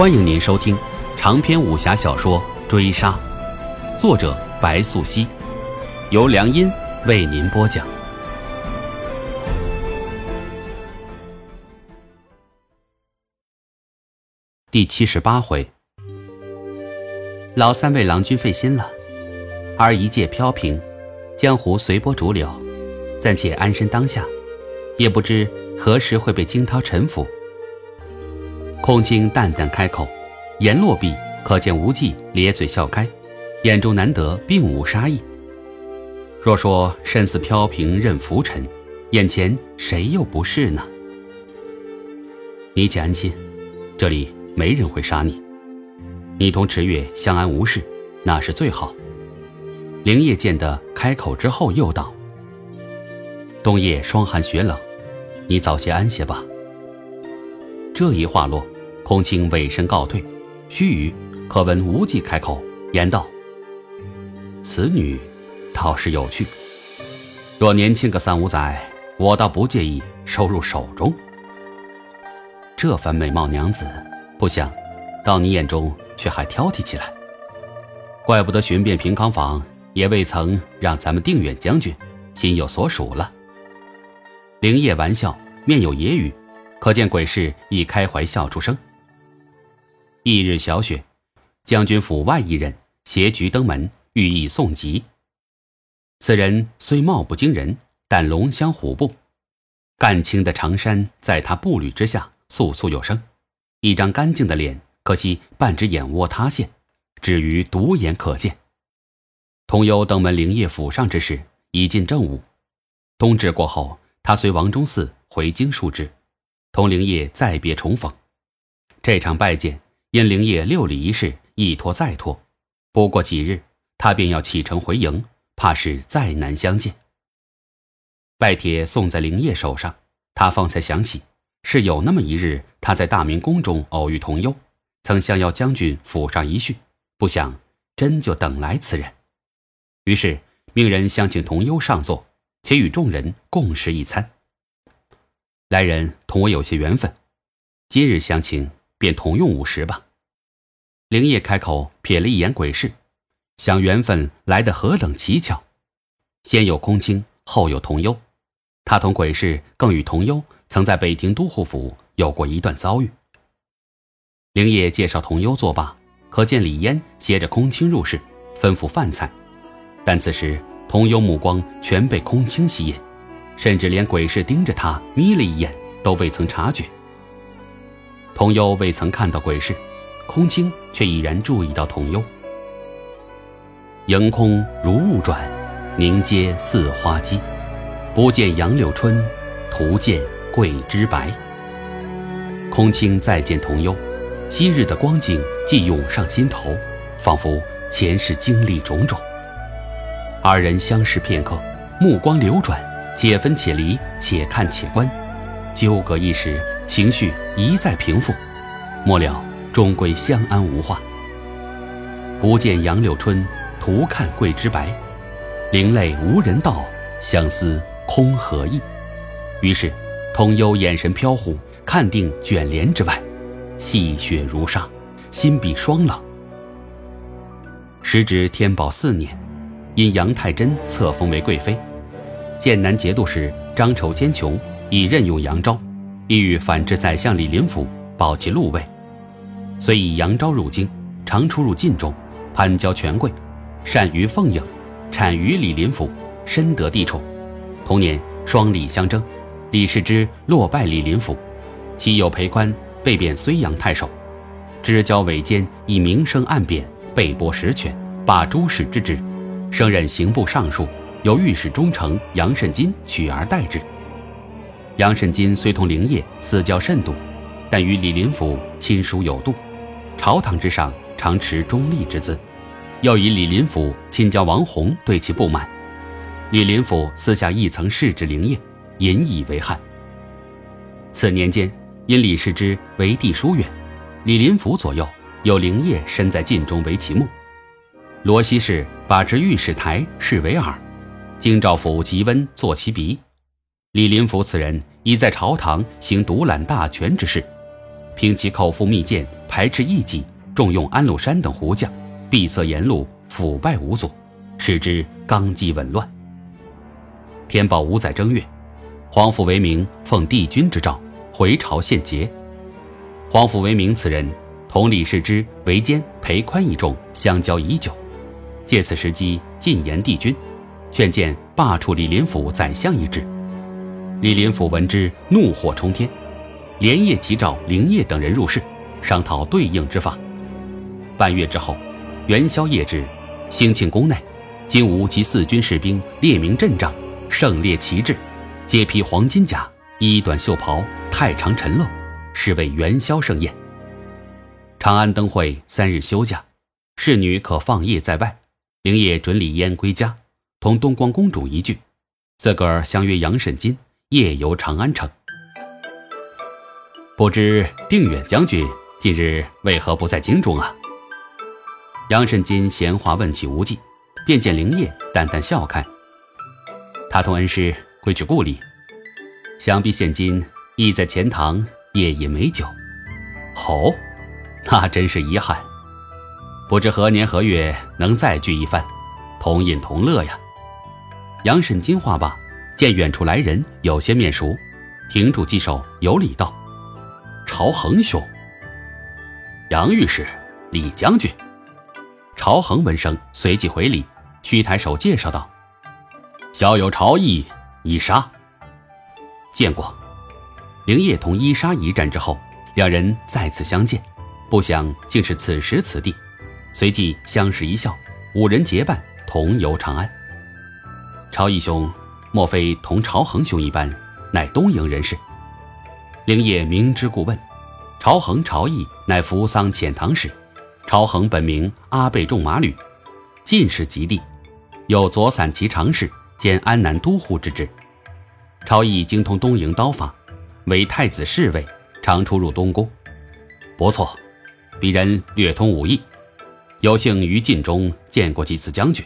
欢迎您收听长篇武侠小说《追杀》，作者白素熙，由良音为您播讲。第七十八回，老三为郎君费心了，而一介飘萍，江湖随波逐流，暂且安身当下，也不知何时会被惊涛沉浮。空青淡淡开口，言落毕，可见无忌咧嘴笑开，眼中难得并无杀意。若说身似飘萍任浮沉，眼前谁又不是呢？你且安心，这里。没人会杀你，你同池月相安无事，那是最好。灵叶见得开口之后，又道：“冬夜霜寒雪冷，你早些安歇吧。”这一话落，空青委身告退。须臾，可闻无忌开口言道：“此女倒是有趣，若年轻个三五载，我倒不介意收入手中。这番美貌娘子。”不想，到你眼中却还挑剔起来。怪不得寻遍平康坊，也未曾让咱们定远将军心有所属了。灵叶玩笑，面有揶揄，可见鬼氏已开怀笑出声。翌日小雪，将军府外一人携菊登门，寓意送吉。此人虽貌不惊人，但龙骧虎步，干青的长衫在他步履之下簌簌有声。一张干净的脸，可惜半只眼窝塌陷，至于独眼可见。童幽登门灵业府上之时，已近正午。冬至过后，他随王忠嗣回京述职，同灵业再别重逢。这场拜见因灵业六礼仪式一拖再拖，不过几日，他便要启程回营，怕是再难相见。拜帖送在灵业手上，他方才想起。是有那么一日，他在大明宫中偶遇童幽，曾相邀将军府上一叙，不想真就等来此人，于是命人相请童幽上座，且与众人共食一餐。来人同我有些缘分，今日相请，便同用午食吧。灵叶开口瞥了一眼鬼氏，想缘分来得何等蹊跷，先有空青，后有童幽，他同鬼氏更与童幽。曾在北庭都护府有过一段遭遇。灵业介绍童幽作罢，可见李嫣携着空青入室，吩咐饭菜。但此时童幽目光全被空青吸引，甚至连鬼氏盯着他眯了一眼都未曾察觉。童幽未曾看到鬼氏，空青却已然注意到童优。迎空如雾转，凝阶似花姬，不见杨柳春，徒见。桂枝白，空青再见童幽，昔日的光景既涌上心头，仿佛前世经历种种。二人相视片刻，目光流转，且分且离，且看且观，纠葛一时，情绪一再平复，末了终归相安无话。不见杨柳春，徒看桂枝白，灵泪无人道，相思空何意？于是。童幽眼神飘忽，看定卷帘之外，细雪如纱，心比霜冷。时值天宝四年，因杨太真册封为贵妃，剑南节度使张筹坚琼已任用杨昭，意欲反制宰相李林甫，保其禄位，遂以杨昭入京，常出入禁中，攀交权贵，善于奉迎，产于李林甫，深得帝宠。同年，双李相争。李世之落败李林甫，其有裴宽被贬睢阳太守，知交伪奸以明升暗贬，被剥实权，罢诸史之职，升任刑部尚书，由御史中丞杨慎金取而代之。杨慎金虽同灵业私交甚笃，但与李林甫亲疏有度，朝堂之上常持中立之姿，又以李林甫亲交王弘对其不满，李林甫私下亦曾示之灵业。引以为憾。此年间，因李世之为地疏远，李林甫左右有灵业身在禁中为其目。罗西氏把持御史台视为耳，京兆府吉温作其鼻。李林甫此人已在朝堂行独揽大权之事，凭其口腹蜜饯，排斥异己，重用安禄山等胡将，闭塞言路，腐败无阻，使之纲纪紊乱。天宝五载正月，皇甫为明奉帝君之诏回朝献捷。皇甫为明此人同李世之、韦坚、裴宽一众相交已久，借此时机进言帝君，劝谏罢黜李林甫宰相一职。李林甫闻之，怒火冲天，连夜急召灵业等人入室，商讨对应之法。半月之后，元宵夜至，兴庆宫内，金吾及四军士兵列明阵仗，盛列旗帜，皆披黄金甲，衣短袖袍，太长陈露，是为元宵盛宴。长安灯会三日休假，侍女可放夜在外。灵业准李嫣归家，同东光公主一聚，自个儿相约杨慎金。夜游长安城，不知定远将军近日为何不在京中啊？杨慎金闲话问起无忌，便见灵业淡淡笑看。他同恩师归去故里，想必现今亦在钱塘夜饮美酒。哦，那真是遗憾，不知何年何月能再聚一番，同饮同乐呀。杨慎金话罢。见远处来人有些面熟，停住稽首，有礼道：“朝恒兄。”杨御史、李将军。朝恒闻声随即回礼，虚抬手介绍道：“小友朝义，伊莎。”见过。灵业同伊莎一战之后，两人再次相见，不想竟是此时此地，随即相视一笑，五人结伴同游长安。朝义兄。莫非同朝恒兄一般，乃东瀛人士？灵业明知故问。朝恒、朝义乃扶桑遣唐使。朝恒本名阿倍仲马吕，进士及第，有左散骑常侍兼安南都护之职。朝义精通东瀛刀法，为太子侍卫，常出入东宫。不错，鄙人略通武艺，有幸于晋中见过几次将军，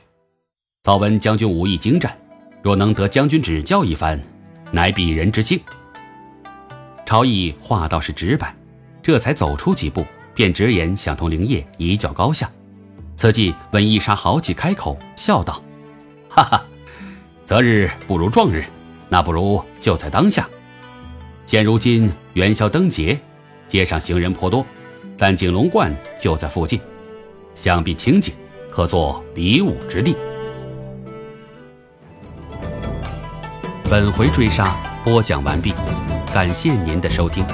早闻将军武艺精湛。若能得将军指教一番，乃鄙人之幸。朝义话倒是直白，这才走出几步，便直言想同灵业一较高下。此际闻伊莎豪气开口，笑道：“哈哈，择日不如撞日，那不如就在当下。现如今元宵灯节，街上行人颇多，但景龙观就在附近，想必清静，可作比武之地。”本回追杀播讲完毕，感谢您的收听。